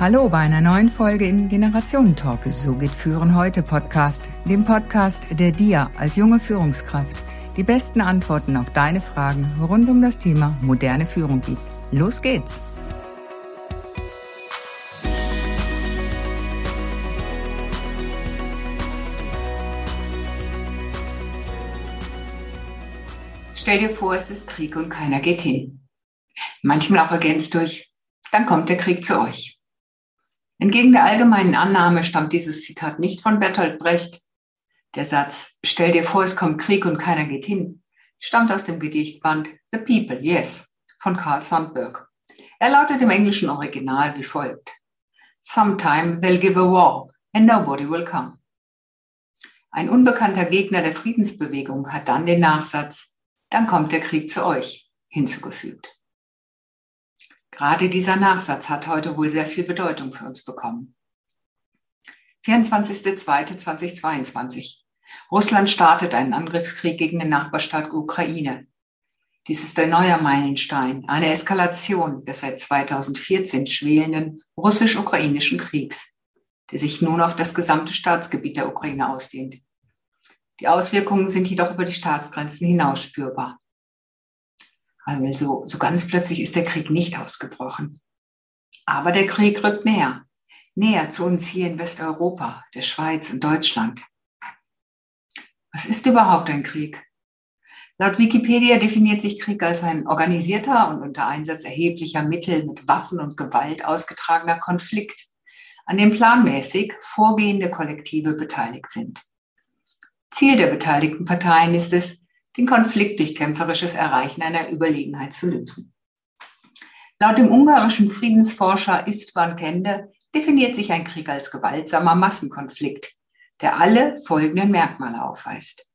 Hallo bei einer neuen Folge im Generationentalk. So geht Führen heute Podcast, dem Podcast, der dir als junge Führungskraft die besten Antworten auf deine Fragen rund um das Thema moderne Führung gibt. Los geht's! Stell dir vor, es ist Krieg und keiner geht hin. Manchmal auch ergänzt durch, dann kommt der Krieg zu euch. Entgegen der allgemeinen Annahme stammt dieses Zitat nicht von Bertolt Brecht. Der Satz, stell dir vor, es kommt Krieg und keiner geht hin, stammt aus dem Gedichtband The People, Yes von Carl Sandburg. Er lautet im englischen Original wie folgt. Sometime they'll give a war and nobody will come. Ein unbekannter Gegner der Friedensbewegung hat dann den Nachsatz, dann kommt der Krieg zu euch, hinzugefügt. Gerade dieser Nachsatz hat heute wohl sehr viel Bedeutung für uns bekommen. 24.02.2022. Russland startet einen Angriffskrieg gegen den Nachbarstaat Ukraine. Dies ist ein neuer Meilenstein, eine Eskalation des seit 2014 schwelenden russisch-ukrainischen Kriegs, der sich nun auf das gesamte Staatsgebiet der Ukraine ausdehnt. Die Auswirkungen sind jedoch über die Staatsgrenzen hinaus spürbar. Also so ganz plötzlich ist der Krieg nicht ausgebrochen. Aber der Krieg rückt näher, näher zu uns hier in Westeuropa, der Schweiz und Deutschland. Was ist überhaupt ein Krieg? Laut Wikipedia definiert sich Krieg als ein organisierter und unter Einsatz erheblicher Mittel mit Waffen und Gewalt ausgetragener Konflikt, an dem planmäßig vorgehende Kollektive beteiligt sind. Ziel der beteiligten Parteien ist es, den Konflikt durch kämpferisches Erreichen einer Überlegenheit zu lösen. Laut dem ungarischen Friedensforscher Istvan Kende definiert sich ein Krieg als gewaltsamer Massenkonflikt, der alle folgenden Merkmale aufweist.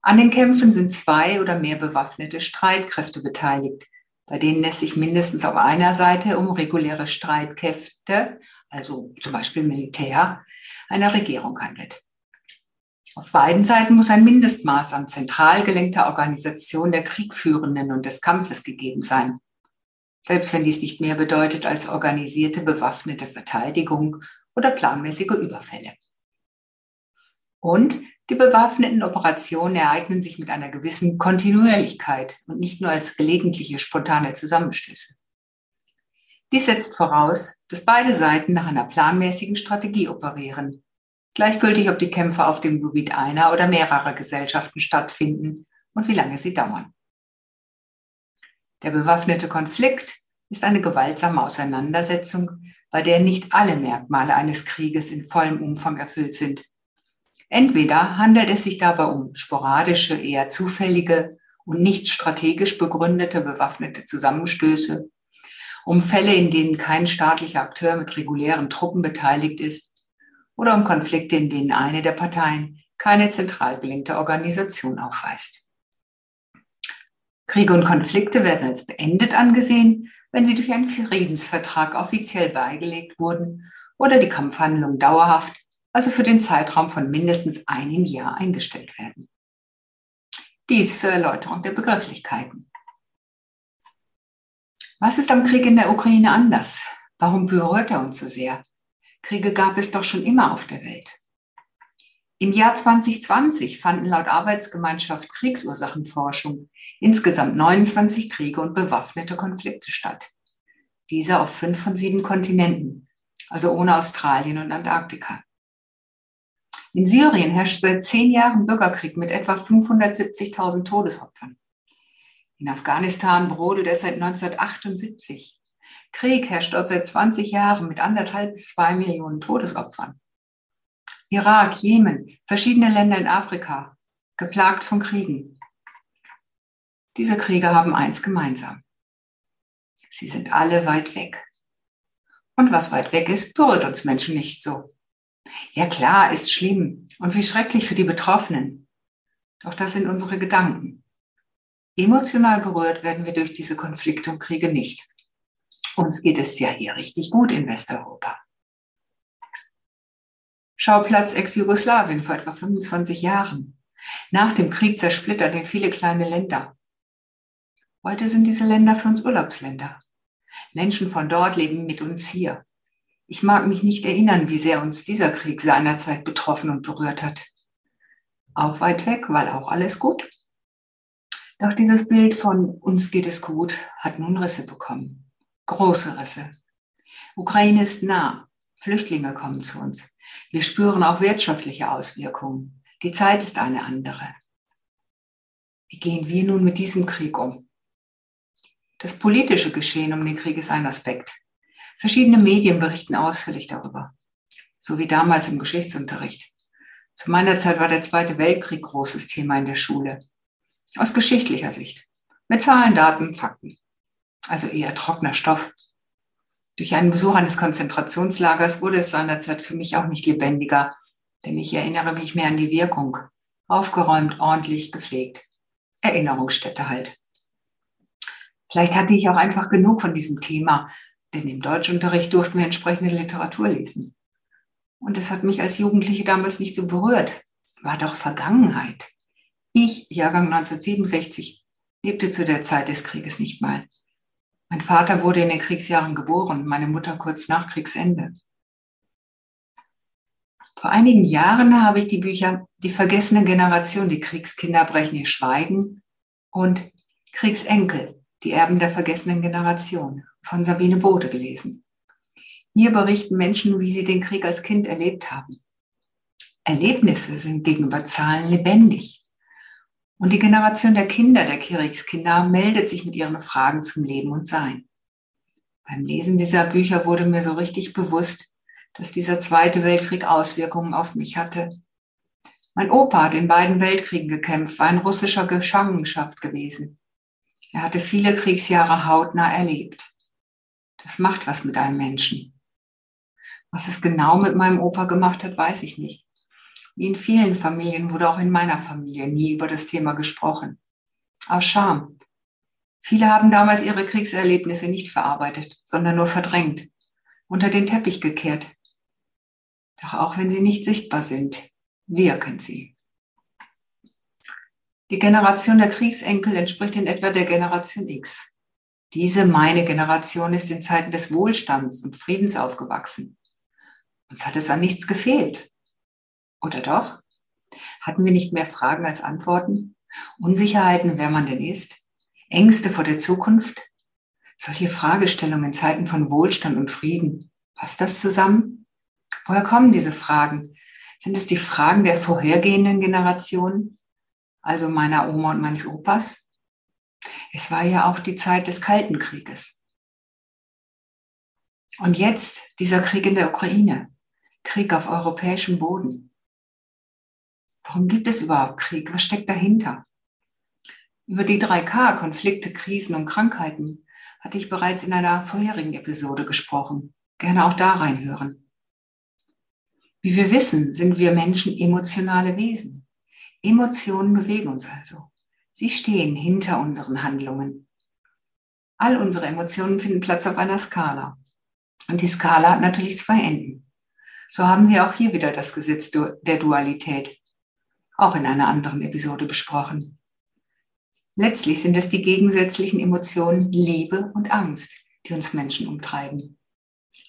An den Kämpfen sind zwei oder mehr bewaffnete Streitkräfte beteiligt, bei denen es sich mindestens auf einer Seite um reguläre Streitkräfte, also zum Beispiel Militär, einer Regierung handelt. Auf beiden Seiten muss ein Mindestmaß an zentral gelenkter Organisation der Kriegführenden und des Kampfes gegeben sein. Selbst wenn dies nicht mehr bedeutet als organisierte bewaffnete Verteidigung oder planmäßige Überfälle. Und die bewaffneten Operationen ereignen sich mit einer gewissen Kontinuierlichkeit und nicht nur als gelegentliche spontane Zusammenstöße. Dies setzt voraus, dass beide Seiten nach einer planmäßigen Strategie operieren Gleichgültig, ob die Kämpfe auf dem Gebiet einer oder mehrerer Gesellschaften stattfinden und wie lange sie dauern. Der bewaffnete Konflikt ist eine gewaltsame Auseinandersetzung, bei der nicht alle Merkmale eines Krieges in vollem Umfang erfüllt sind. Entweder handelt es sich dabei um sporadische, eher zufällige und nicht strategisch begründete bewaffnete Zusammenstöße, um Fälle, in denen kein staatlicher Akteur mit regulären Truppen beteiligt ist, oder um Konflikte, in denen eine der Parteien keine zentral gelenkte Organisation aufweist. Kriege und Konflikte werden als beendet angesehen, wenn sie durch einen Friedensvertrag offiziell beigelegt wurden oder die Kampfhandlungen dauerhaft, also für den Zeitraum von mindestens einem Jahr eingestellt werden. Dies zur Erläuterung der Begrifflichkeiten. Was ist am Krieg in der Ukraine anders? Warum berührt er uns so sehr? Kriege gab es doch schon immer auf der Welt. Im Jahr 2020 fanden laut Arbeitsgemeinschaft Kriegsursachenforschung insgesamt 29 Kriege und bewaffnete Konflikte statt. Diese auf fünf von sieben Kontinenten, also ohne Australien und Antarktika. In Syrien herrscht seit zehn Jahren Bürgerkrieg mit etwa 570.000 Todesopfern. In Afghanistan brodelt es seit 1978. Krieg herrscht dort seit 20 Jahren mit anderthalb bis zwei Millionen Todesopfern. Irak, Jemen, verschiedene Länder in Afrika, geplagt von Kriegen. Diese Kriege haben eins gemeinsam. Sie sind alle weit weg. Und was weit weg ist, berührt uns Menschen nicht so. Ja klar, ist schlimm und wie schrecklich für die Betroffenen. Doch das sind unsere Gedanken. Emotional berührt werden wir durch diese Konflikte und Kriege nicht. Uns geht es ja hier richtig gut in Westeuropa. Schauplatz Ex-Jugoslawien vor etwa 25 Jahren. Nach dem Krieg zersplittert in viele kleine Länder. Heute sind diese Länder für uns Urlaubsländer. Menschen von dort leben mit uns hier. Ich mag mich nicht erinnern, wie sehr uns dieser Krieg seinerzeit betroffen und berührt hat. Auch weit weg, weil auch alles gut. Doch dieses Bild von uns geht es gut hat nun Risse bekommen. Große Risse. Ukraine ist nah. Flüchtlinge kommen zu uns. Wir spüren auch wirtschaftliche Auswirkungen. Die Zeit ist eine andere. Wie gehen wir nun mit diesem Krieg um? Das politische Geschehen um den Krieg ist ein Aspekt. Verschiedene Medien berichten ausführlich darüber. So wie damals im Geschichtsunterricht. Zu meiner Zeit war der Zweite Weltkrieg großes Thema in der Schule. Aus geschichtlicher Sicht. Mit Zahlen, Daten, Fakten. Also eher trockener Stoff. Durch einen Besuch eines Konzentrationslagers wurde es seinerzeit für mich auch nicht lebendiger, denn ich erinnere mich mehr an die Wirkung. Aufgeräumt, ordentlich, gepflegt. Erinnerungsstätte halt. Vielleicht hatte ich auch einfach genug von diesem Thema, denn im Deutschunterricht durften wir entsprechende Literatur lesen. Und es hat mich als Jugendliche damals nicht so berührt. War doch Vergangenheit. Ich, Jahrgang 1967, lebte zu der Zeit des Krieges nicht mal. Mein Vater wurde in den Kriegsjahren geboren, meine Mutter kurz nach Kriegsende. Vor einigen Jahren habe ich die Bücher Die vergessene Generation, die Kriegskinder brechen ihr Schweigen und Kriegsenkel, die Erben der vergessenen Generation von Sabine Bode gelesen. Hier berichten Menschen, wie sie den Krieg als Kind erlebt haben. Erlebnisse sind gegenüber Zahlen lebendig. Und die Generation der Kinder, der Kriegskinder, meldet sich mit ihren Fragen zum Leben und Sein. Beim Lesen dieser Bücher wurde mir so richtig bewusst, dass dieser Zweite Weltkrieg Auswirkungen auf mich hatte. Mein Opa hat in beiden Weltkriegen gekämpft, war in russischer Gefangenschaft gewesen. Er hatte viele Kriegsjahre hautnah erlebt. Das macht was mit einem Menschen. Was es genau mit meinem Opa gemacht hat, weiß ich nicht. Wie in vielen Familien wurde auch in meiner Familie nie über das Thema gesprochen. Aus Scham. Viele haben damals ihre Kriegserlebnisse nicht verarbeitet, sondern nur verdrängt, unter den Teppich gekehrt. Doch auch wenn sie nicht sichtbar sind, wirken sie. Die Generation der Kriegsenkel entspricht in etwa der Generation X. Diese meine Generation ist in Zeiten des Wohlstands und Friedens aufgewachsen. Uns hat es an nichts gefehlt. Oder doch? Hatten wir nicht mehr Fragen als Antworten? Unsicherheiten, wer man denn ist? Ängste vor der Zukunft? Solche Fragestellungen in Zeiten von Wohlstand und Frieden, passt das zusammen? Woher kommen diese Fragen? Sind es die Fragen der vorhergehenden Generationen, also meiner Oma und meines Opas? Es war ja auch die Zeit des Kalten Krieges. Und jetzt dieser Krieg in der Ukraine. Krieg auf europäischem Boden. Warum gibt es überhaupt Krieg? Was steckt dahinter? Über die 3K, Konflikte, Krisen und Krankheiten, hatte ich bereits in einer vorherigen Episode gesprochen. Gerne auch da reinhören. Wie wir wissen, sind wir Menschen emotionale Wesen. Emotionen bewegen uns also. Sie stehen hinter unseren Handlungen. All unsere Emotionen finden Platz auf einer Skala. Und die Skala hat natürlich zwei Enden. So haben wir auch hier wieder das Gesetz der Dualität, auch in einer anderen Episode besprochen. Letztlich sind es die gegensätzlichen Emotionen Liebe und Angst, die uns Menschen umtreiben.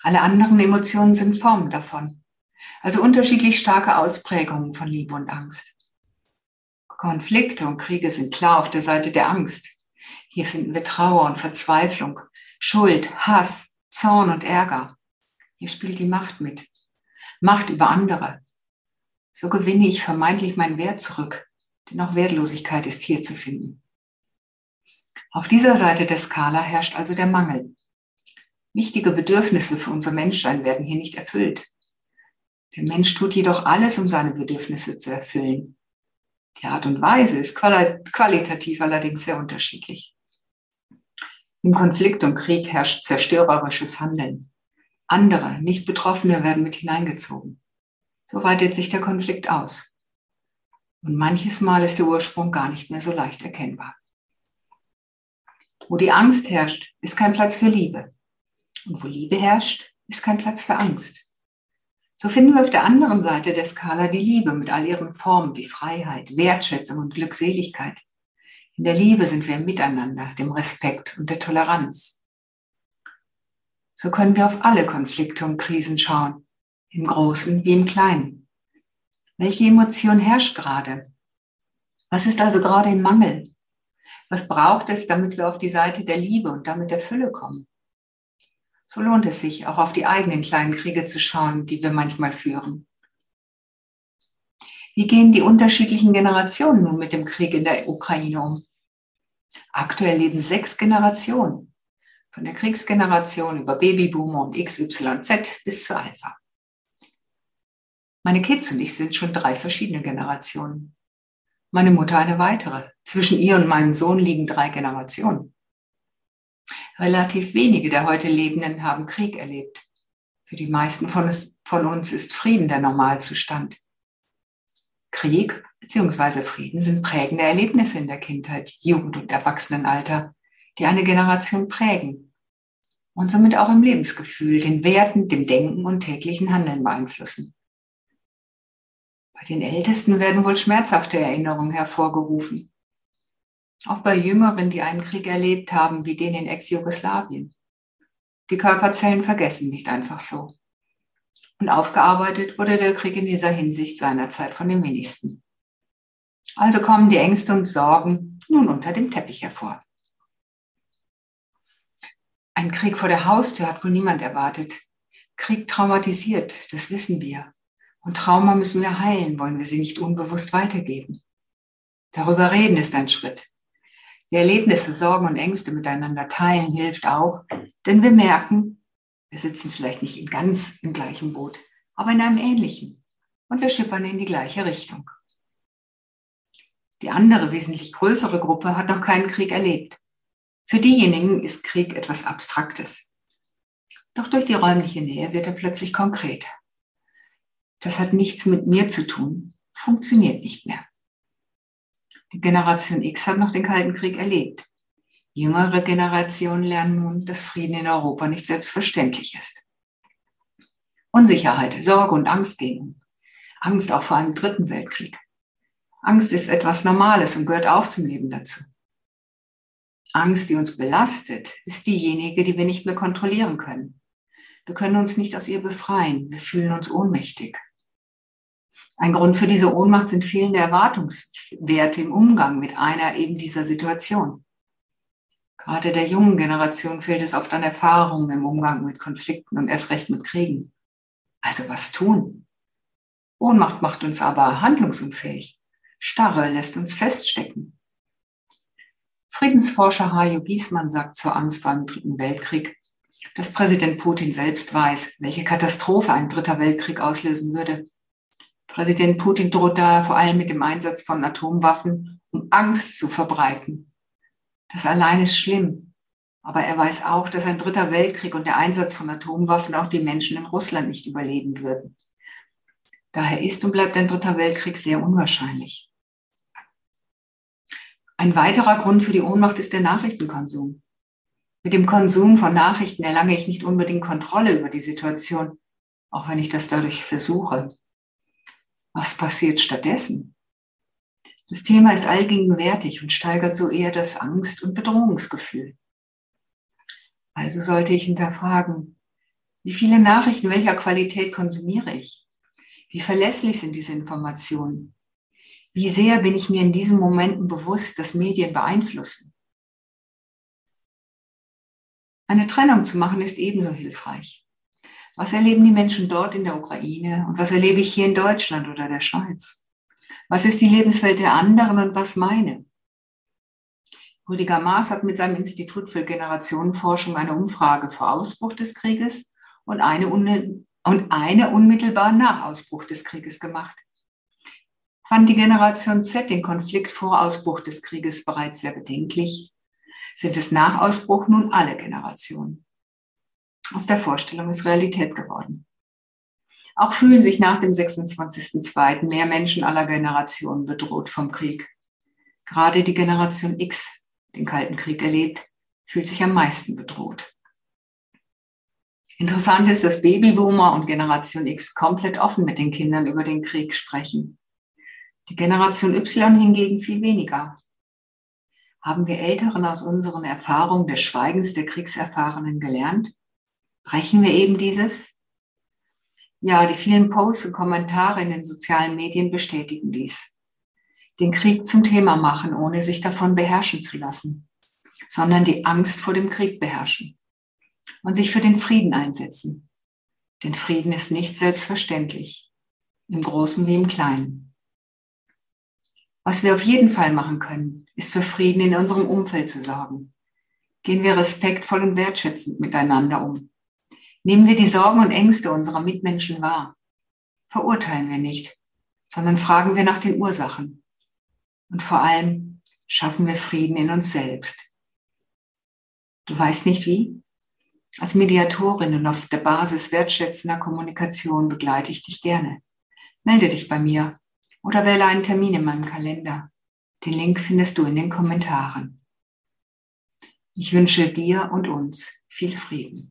Alle anderen Emotionen sind Formen davon, also unterschiedlich starke Ausprägungen von Liebe und Angst. Konflikte und Kriege sind klar auf der Seite der Angst. Hier finden wir Trauer und Verzweiflung, Schuld, Hass, Zorn und Ärger. Hier spielt die Macht mit. Macht über andere. So gewinne ich vermeintlich meinen Wert zurück, denn auch Wertlosigkeit ist hier zu finden. Auf dieser Seite der Skala herrscht also der Mangel. Wichtige Bedürfnisse für unser Menschsein werden hier nicht erfüllt. Der Mensch tut jedoch alles, um seine Bedürfnisse zu erfüllen. Die Art und Weise ist qualitativ allerdings sehr unterschiedlich. Im Konflikt und Krieg herrscht zerstörerisches Handeln. Andere, nicht Betroffene werden mit hineingezogen. So weitet sich der Konflikt aus. Und manches Mal ist der Ursprung gar nicht mehr so leicht erkennbar. Wo die Angst herrscht, ist kein Platz für Liebe. Und wo Liebe herrscht, ist kein Platz für Angst. So finden wir auf der anderen Seite der Skala die Liebe mit all ihren Formen wie Freiheit, Wertschätzung und Glückseligkeit. In der Liebe sind wir Miteinander, dem Respekt und der Toleranz. So können wir auf alle Konflikte und Krisen schauen, im Großen wie im Kleinen. Welche Emotion herrscht gerade? Was ist also gerade im Mangel? Was braucht es, damit wir auf die Seite der Liebe und damit der Fülle kommen? So lohnt es sich, auch auf die eigenen kleinen Kriege zu schauen, die wir manchmal führen. Wie gehen die unterschiedlichen Generationen nun mit dem Krieg in der Ukraine um? Aktuell leben sechs Generationen, von der Kriegsgeneration über Babyboomer und XYZ bis zu Alpha. Meine Kids und ich sind schon drei verschiedene Generationen. Meine Mutter eine weitere. Zwischen ihr und meinem Sohn liegen drei Generationen. Relativ wenige der heute Lebenden haben Krieg erlebt. Für die meisten von, uns ist Frieden der Normalzustand. Krieg bzw. Frieden sind prägende Erlebnisse in der Kindheit, Jugend und Erwachsenenalter, die eine Generation prägen und somit auch im Lebensgefühl, den Werten, dem Denken und täglichen Handeln beeinflussen. Bei den Ältesten werden wohl schmerzhafte Erinnerungen hervorgerufen. Auch bei Jüngeren, die einen Krieg erlebt haben, wie den in Ex-Jugoslawien. Die Körperzellen vergessen nicht einfach so. Und aufgearbeitet wurde der Krieg in dieser Hinsicht seinerzeit von den wenigsten. Also kommen die Ängste und Sorgen nun unter dem Teppich hervor. Ein Krieg vor der Haustür hat wohl niemand erwartet. Krieg traumatisiert, das wissen wir. Und Trauma müssen wir heilen, wollen wir sie nicht unbewusst weitergeben. Darüber reden ist ein Schritt. Die Erlebnisse, Sorgen und Ängste miteinander teilen hilft auch, denn wir merken, wir sitzen vielleicht nicht ganz im gleichen Boot, aber in einem ähnlichen. Und wir schippern in die gleiche Richtung. Die andere, wesentlich größere Gruppe hat noch keinen Krieg erlebt. Für diejenigen ist Krieg etwas Abstraktes. Doch durch die räumliche Nähe wird er plötzlich konkret. Das hat nichts mit mir zu tun, funktioniert nicht mehr. Die Generation X hat noch den Kalten Krieg erlebt. Jüngere Generationen lernen nun, dass Frieden in Europa nicht selbstverständlich ist. Unsicherheit, Sorge und Angst gehen. Angst auch vor einem dritten Weltkrieg. Angst ist etwas Normales und gehört auch zum Leben dazu. Angst, die uns belastet, ist diejenige, die wir nicht mehr kontrollieren können. Wir können uns nicht aus ihr befreien. Wir fühlen uns ohnmächtig. Ein Grund für diese Ohnmacht sind fehlende Erwartungswerte im Umgang mit einer eben dieser Situation. Gerade der jungen Generation fehlt es oft an Erfahrungen im Umgang mit Konflikten und erst recht mit Kriegen. Also was tun? Ohnmacht macht uns aber handlungsunfähig. Starre lässt uns feststecken. Friedensforscher Hajo Giesmann sagt zur Angst vor einem dritten Weltkrieg, dass Präsident Putin selbst weiß, welche Katastrophe ein dritter Weltkrieg auslösen würde. Präsident Putin droht daher vor allem mit dem Einsatz von Atomwaffen, um Angst zu verbreiten das allein ist schlimm. Aber er weiß auch, dass ein dritter Weltkrieg und der Einsatz von Atomwaffen auch die Menschen in Russland nicht überleben würden. Daher ist und bleibt ein dritter Weltkrieg sehr unwahrscheinlich. Ein weiterer Grund für die Ohnmacht ist der Nachrichtenkonsum. Mit dem Konsum von Nachrichten erlange ich nicht unbedingt Kontrolle über die Situation, auch wenn ich das dadurch versuche. Was passiert stattdessen? Das Thema ist allgegenwärtig und steigert so eher das Angst- und Bedrohungsgefühl. Also sollte ich hinterfragen, wie viele Nachrichten welcher Qualität konsumiere ich? Wie verlässlich sind diese Informationen? Wie sehr bin ich mir in diesen Momenten bewusst, dass Medien beeinflussen? Eine Trennung zu machen ist ebenso hilfreich. Was erleben die Menschen dort in der Ukraine und was erlebe ich hier in Deutschland oder der Schweiz? Was ist die Lebenswelt der anderen und was meine? Rüdiger Maas hat mit seinem Institut für Generationenforschung eine Umfrage vor Ausbruch des Krieges und eine, und eine unmittelbar nach Ausbruch des Krieges gemacht. Fand die Generation Z den Konflikt vor Ausbruch des Krieges bereits sehr bedenklich, sind es nach Ausbruch nun alle Generationen. Aus der Vorstellung ist Realität geworden. Auch fühlen sich nach dem 26.02. mehr Menschen aller Generationen bedroht vom Krieg. Gerade die Generation X, den Kalten Krieg erlebt, fühlt sich am meisten bedroht. Interessant ist, dass Babyboomer und Generation X komplett offen mit den Kindern über den Krieg sprechen. Die Generation Y hingegen viel weniger. Haben wir Älteren aus unseren Erfahrungen des Schweigens der Kriegserfahrenen gelernt? Brechen wir eben dieses? Ja, die vielen Posts und Kommentare in den sozialen Medien bestätigen dies. Den Krieg zum Thema machen, ohne sich davon beherrschen zu lassen, sondern die Angst vor dem Krieg beherrschen und sich für den Frieden einsetzen. Denn Frieden ist nicht selbstverständlich, im Großen wie im Kleinen. Was wir auf jeden Fall machen können, ist für Frieden in unserem Umfeld zu sorgen. Gehen wir respektvoll und wertschätzend miteinander um. Nehmen wir die Sorgen und Ängste unserer Mitmenschen wahr. Verurteilen wir nicht, sondern fragen wir nach den Ursachen. Und vor allem schaffen wir Frieden in uns selbst. Du weißt nicht wie? Als Mediatorin und auf der Basis wertschätzender Kommunikation begleite ich dich gerne. Melde dich bei mir oder wähle einen Termin in meinem Kalender. Den Link findest du in den Kommentaren. Ich wünsche dir und uns viel Frieden.